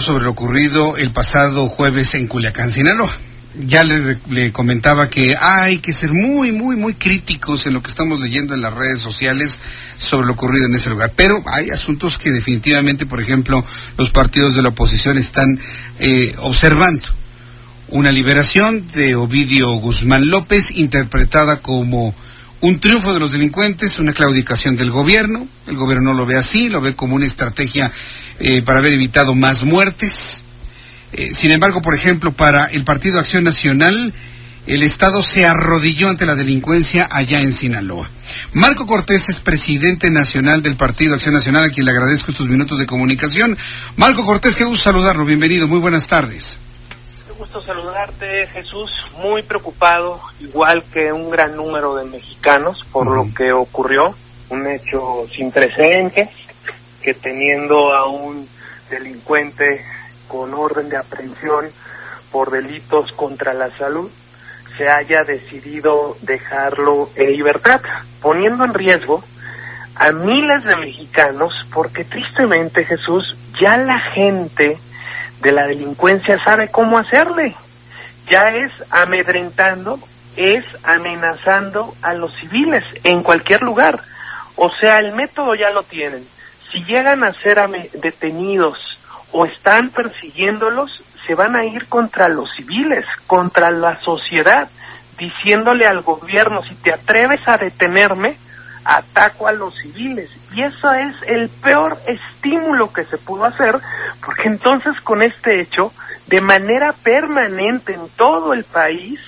sobre lo ocurrido el pasado jueves en Culiacán, Sinaloa. Ya le, le, comentaba que hay que ser muy, muy, muy críticos en lo que estamos leyendo en las redes sociales sobre lo ocurrido en ese lugar. Pero hay asuntos que definitivamente, por ejemplo, los partidos de la oposición están eh, observando. Una liberación de Ovidio Guzmán López, interpretada como un triunfo de los delincuentes, una claudicación del gobierno. El gobierno no lo ve así, lo ve como una estrategia eh, para haber evitado más muertes. Eh, sin embargo, por ejemplo, para el Partido Acción Nacional, el Estado se arrodilló ante la delincuencia allá en Sinaloa. Marco Cortés es presidente nacional del Partido Acción Nacional, a quien le agradezco estos minutos de comunicación. Marco Cortés, qué gusto saludarlo. Bienvenido, muy buenas tardes gusto saludarte, Jesús. Muy preocupado, igual que un gran número de mexicanos, por lo que ocurrió. Un hecho sin precedentes, que teniendo a un delincuente con orden de aprehensión por delitos contra la salud, se haya decidido dejarlo en libertad, poniendo en riesgo a miles de mexicanos, porque tristemente, Jesús, ya la gente de la delincuencia sabe cómo hacerle. Ya es amedrentando, es amenazando a los civiles en cualquier lugar. O sea, el método ya lo tienen. Si llegan a ser detenidos o están persiguiéndolos, se van a ir contra los civiles, contra la sociedad, diciéndole al gobierno, si te atreves a detenerme, ataco a los civiles. Y eso es el peor estímulo que se pudo hacer, porque entonces con este hecho, de manera permanente en todo el país,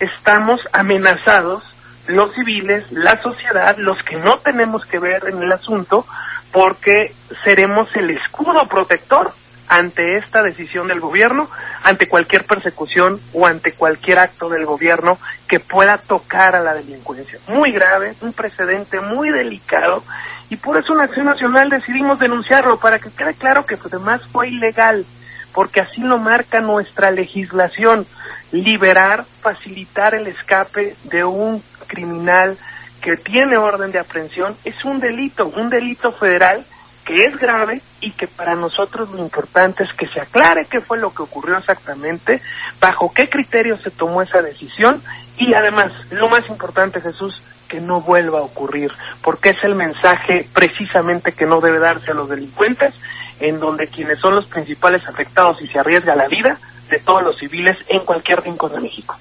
estamos amenazados los civiles, la sociedad, los que no tenemos que ver en el asunto, porque seremos el escudo protector ante esta decisión del gobierno, ante cualquier persecución o ante cualquier acto del gobierno que pueda tocar a la delincuencia. Muy grave, un precedente muy delicado y por eso en Acción Nacional decidimos denunciarlo para que quede claro que además fue ilegal, porque así lo marca nuestra legislación, liberar, facilitar el escape de un criminal que tiene orden de aprehensión es un delito, un delito federal que es grave y que para nosotros lo importante es que se aclare qué fue lo que ocurrió exactamente, bajo qué criterio se tomó esa decisión y además, lo más importante Jesús, que no vuelva a ocurrir, porque es el mensaje precisamente que no debe darse a los delincuentes, en donde quienes son los principales afectados y se arriesga la vida de todos los civiles en cualquier rincón de México.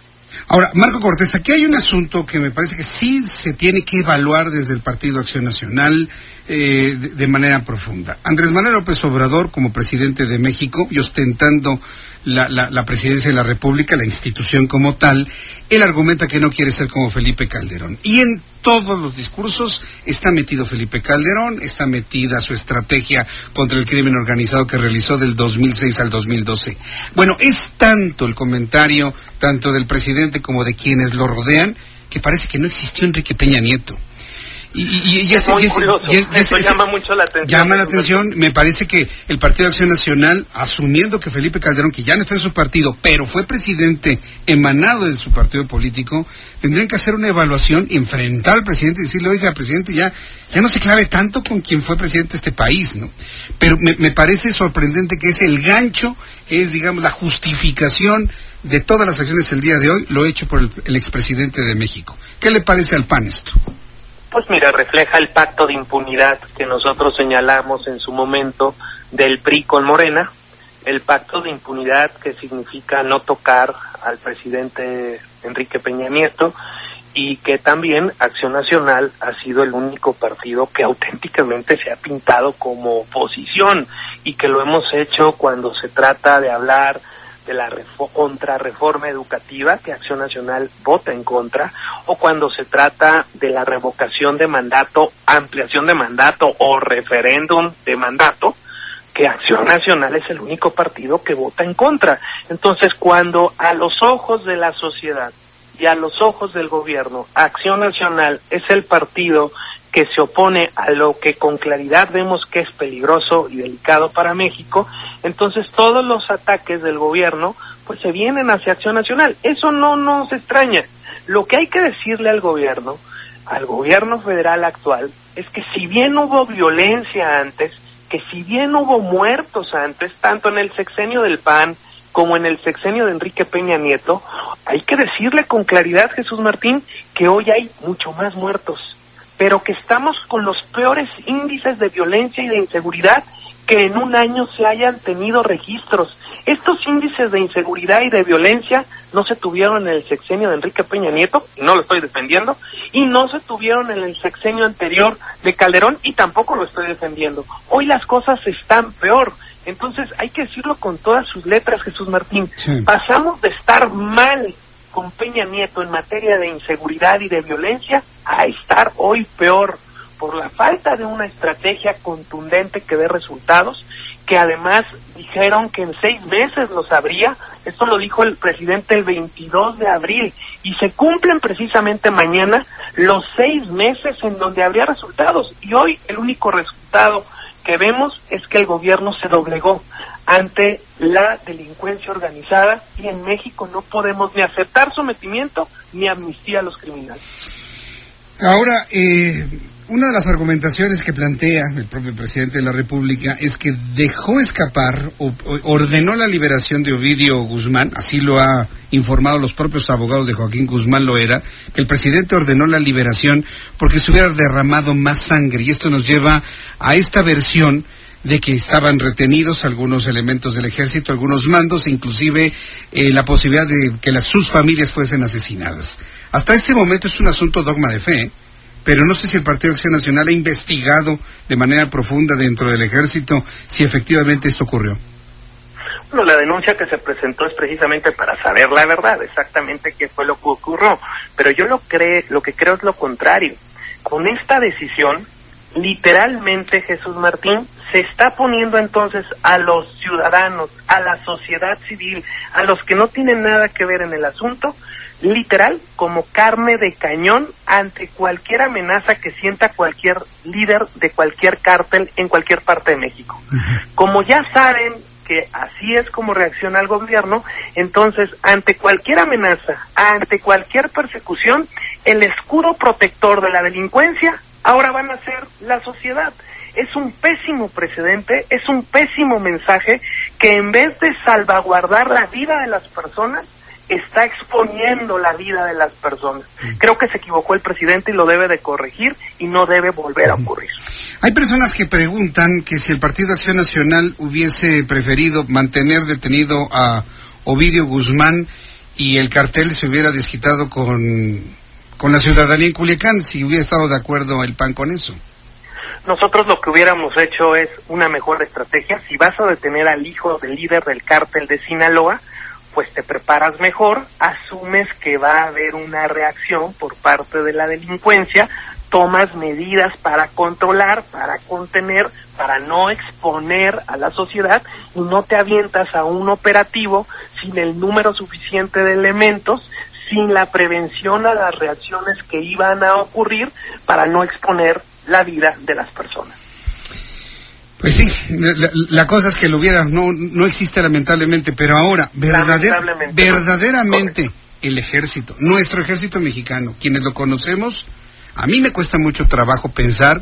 Ahora, Marco Cortés, aquí hay un asunto que me parece que sí se tiene que evaluar desde el Partido Acción Nacional eh, de, manera profunda. Andrés Manuel López Obrador, como presidente de México y ostentando la, la, presidencia de la República, la institución como tal, él argumenta que no quiere ser como Felipe Calderón. Y en todos los discursos está metido Felipe Calderón, está metida su estrategia contra el crimen organizado que realizó del 2006 al 2012. Bueno, es tanto el comentario, tanto del presidente como de quienes lo rodean, que parece que no existió Enrique Peña Nieto. Y, ya, Eso llama mucho la atención. Llama la atención. Me parece que el Partido de Acción Nacional, asumiendo que Felipe Calderón, que ya no está en su partido, pero fue presidente emanado de su partido político, tendrían que hacer una evaluación, enfrentar al presidente y decirle, oiga, presidente, ya, ya no se clave tanto con quien fue presidente de este país, ¿no? Pero me, me parece sorprendente que es el gancho, es, digamos, la justificación de todas las acciones el día de hoy, lo hecho por el, el expresidente de México. ¿Qué le parece al PAN esto? Pues mira, refleja el pacto de impunidad que nosotros señalamos en su momento del PRI con Morena, el pacto de impunidad que significa no tocar al presidente Enrique Peña Nieto y que también Acción Nacional ha sido el único partido que auténticamente se ha pintado como oposición y que lo hemos hecho cuando se trata de hablar de la contrarreforma educativa que Acción Nacional vota en contra o cuando se trata de la revocación de mandato, ampliación de mandato o referéndum de mandato, que Acción Nacional es el único partido que vota en contra. Entonces, cuando a los ojos de la sociedad y a los ojos del gobierno, Acción Nacional es el partido que se opone a lo que con claridad vemos que es peligroso y delicado para México, entonces todos los ataques del gobierno pues se vienen hacia Acción Nacional. Eso no nos extraña. Lo que hay que decirle al gobierno, al gobierno federal actual, es que si bien hubo violencia antes, que si bien hubo muertos antes, tanto en el sexenio del PAN como en el sexenio de Enrique Peña Nieto, hay que decirle con claridad, Jesús Martín, que hoy hay mucho más muertos pero que estamos con los peores índices de violencia y de inseguridad que en un año se hayan tenido registros. Estos índices de inseguridad y de violencia no se tuvieron en el sexenio de Enrique Peña Nieto, y no lo estoy defendiendo, y no se tuvieron en el sexenio anterior de Calderón, y tampoco lo estoy defendiendo. Hoy las cosas están peor. Entonces hay que decirlo con todas sus letras, Jesús Martín. Pasamos de estar mal con Peña Nieto en materia de inseguridad y de violencia a estar hoy peor por la falta de una estrategia contundente que dé resultados, que además dijeron que en seis meses los habría, esto lo dijo el presidente el 22 de abril, y se cumplen precisamente mañana los seis meses en donde habría resultados, y hoy el único resultado que vemos es que el gobierno se doblegó ante la delincuencia organizada y en México no podemos ni aceptar sometimiento ni amnistía a los criminales. Ahora, eh, una de las argumentaciones que plantea el propio presidente de la República es que dejó escapar o, ordenó la liberación de Ovidio Guzmán, así lo ha informado los propios abogados de Joaquín Guzmán lo era, que el presidente ordenó la liberación porque se hubiera derramado más sangre y esto nos lleva a esta versión de que estaban retenidos algunos elementos del ejército, algunos mandos, inclusive eh, la posibilidad de que las, sus familias fuesen asesinadas. Hasta este momento es un asunto dogma de fe, pero no sé si el Partido Acción Nacional ha investigado de manera profunda dentro del ejército si efectivamente esto ocurrió. Bueno, la denuncia que se presentó es precisamente para saber la verdad, exactamente qué fue lo que ocurrió. Pero yo lo, cree, lo que creo es lo contrario. Con esta decisión, literalmente Jesús Martín se está poniendo entonces a los ciudadanos, a la sociedad civil, a los que no tienen nada que ver en el asunto, literal como carne de cañón ante cualquier amenaza que sienta cualquier líder de cualquier cártel en cualquier parte de México. Como ya saben que así es como reacciona el gobierno, entonces ante cualquier amenaza, ante cualquier persecución, el escudo protector de la delincuencia ahora van a ser la sociedad. Es un pésimo precedente, es un pésimo mensaje que en vez de salvaguardar la vida de las personas, está exponiendo la vida de las personas. Creo que se equivocó el presidente y lo debe de corregir y no debe volver a ocurrir. Hay personas que preguntan que si el Partido Acción Nacional hubiese preferido mantener detenido a Ovidio Guzmán y el cartel se hubiera desquitado con con la ciudadanía en Culiacán, si hubiera estado de acuerdo el PAN con eso. Nosotros lo que hubiéramos hecho es una mejor estrategia. Si vas a detener al hijo del líder del cártel de Sinaloa, pues te preparas mejor, asumes que va a haber una reacción por parte de la delincuencia, tomas medidas para controlar, para contener, para no exponer a la sociedad y no te avientas a un operativo sin el número suficiente de elementos, sin la prevención a las reacciones que iban a ocurrir para no exponer la vida de las personas. Pues sí, la, cosa es que lo hubiera, no, no existe lamentablemente, pero ahora, verdaderamente el ejército, nuestro ejército mexicano, quienes lo conocemos, a mí me cuesta mucho trabajo pensar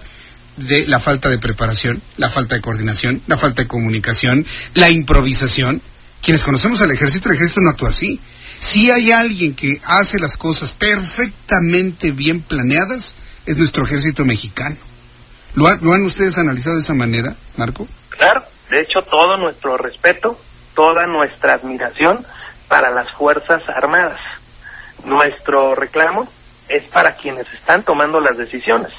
de la falta de preparación, la falta de coordinación, la falta de comunicación, la improvisación. Quienes conocemos al ejército, el ejército no actúa así. Si hay alguien que hace las cosas perfectamente bien planeadas, es nuestro ejército mexicano. ¿Lo, han ustedes analizado de esa manera, Marco? Claro, de hecho todo nuestro respeto, toda nuestra admiración para las Fuerzas Armadas. Nuestro reclamo es para quienes están tomando las decisiones,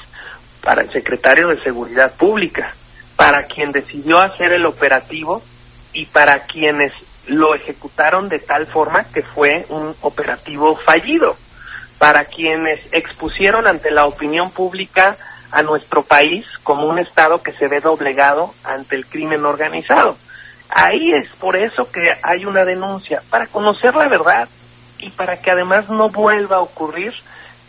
para el secretario de Seguridad Pública, para quien decidió hacer el operativo y para quienes lo ejecutaron de tal forma que fue un operativo fallido. Para quienes expusieron ante la opinión pública a nuestro país como un Estado que se ve doblegado ante el crimen organizado. Ahí es por eso que hay una denuncia, para conocer la verdad y para que además no vuelva a ocurrir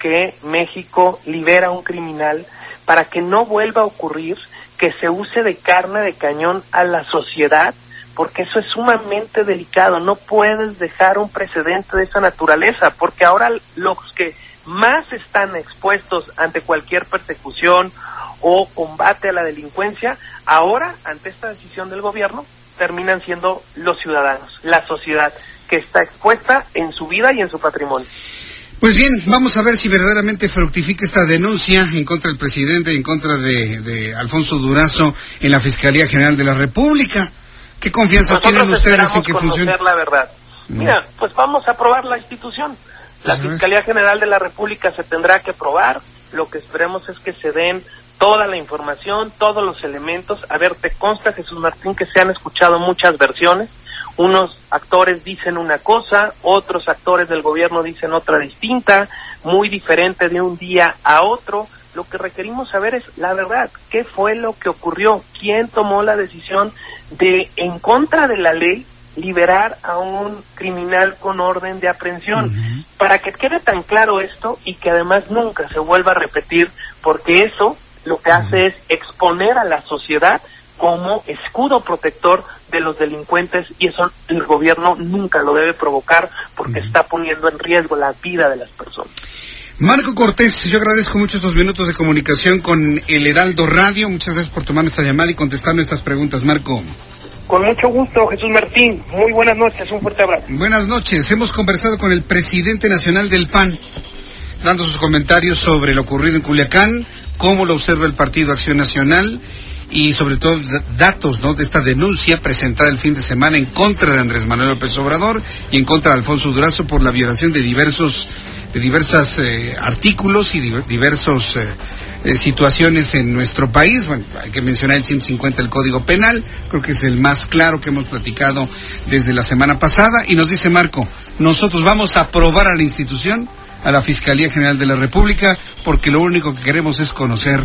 que México libera a un criminal, para que no vuelva a ocurrir que se use de carne de cañón a la sociedad, porque eso es sumamente delicado. No puedes dejar un precedente de esa naturaleza, porque ahora los que más están expuestos ante cualquier persecución o combate a la delincuencia, ahora, ante esta decisión del gobierno, terminan siendo los ciudadanos, la sociedad, que está expuesta en su vida y en su patrimonio. Pues bien, vamos a ver si verdaderamente fructifica esta denuncia en contra del presidente, en contra de, Alfonso Durazo en la Fiscalía General de la República. ¿Qué confianza tienen ustedes en que funcione? la verdad. Mira, pues vamos a probar la institución. La Fiscalía General de la República se tendrá que probar. Lo que esperemos es que se den toda la información, todos los elementos. A ver, te consta, Jesús Martín, que se han escuchado muchas versiones unos actores dicen una cosa, otros actores del gobierno dicen otra distinta, muy diferente de un día a otro. Lo que requerimos saber es la verdad, qué fue lo que ocurrió, quién tomó la decisión de, en contra de la ley, liberar a un criminal con orden de aprehensión. Para que quede tan claro esto y que además nunca se vuelva a repetir, porque eso lo que hace es exponer a la sociedad como escudo protector de los delincuentes y eso el gobierno nunca lo debe provocar porque está poniendo en riesgo la vida de las personas. Marco Cortés, yo agradezco mucho estos minutos de comunicación con el Heraldo Radio. Muchas gracias por tomar nuestra llamada y contestar nuestras preguntas, Marco. Con mucho gusto, Jesús Martín. Muy buenas noches, un fuerte abrazo. Buenas noches. Hemos conversado con el presidente nacional del PAN, dando sus comentarios sobre lo ocurrido en Culiacán, cómo lo observa el Partido Acción Nacional y sobre todo datos ¿no? de esta denuncia presentada el fin de semana en contra de Andrés Manuel López Obrador y en contra de Alfonso Durazo por la violación de diversos de diversos eh, artículos y diversos eh, eh, situaciones en nuestro país. Bueno, hay que mencionar el 150 del Código Penal, creo que es el más claro que hemos platicado desde la semana pasada. Y nos dice Marco, nosotros vamos a aprobar a la institución, a la Fiscalía General de la República, porque lo único que queremos es conocer.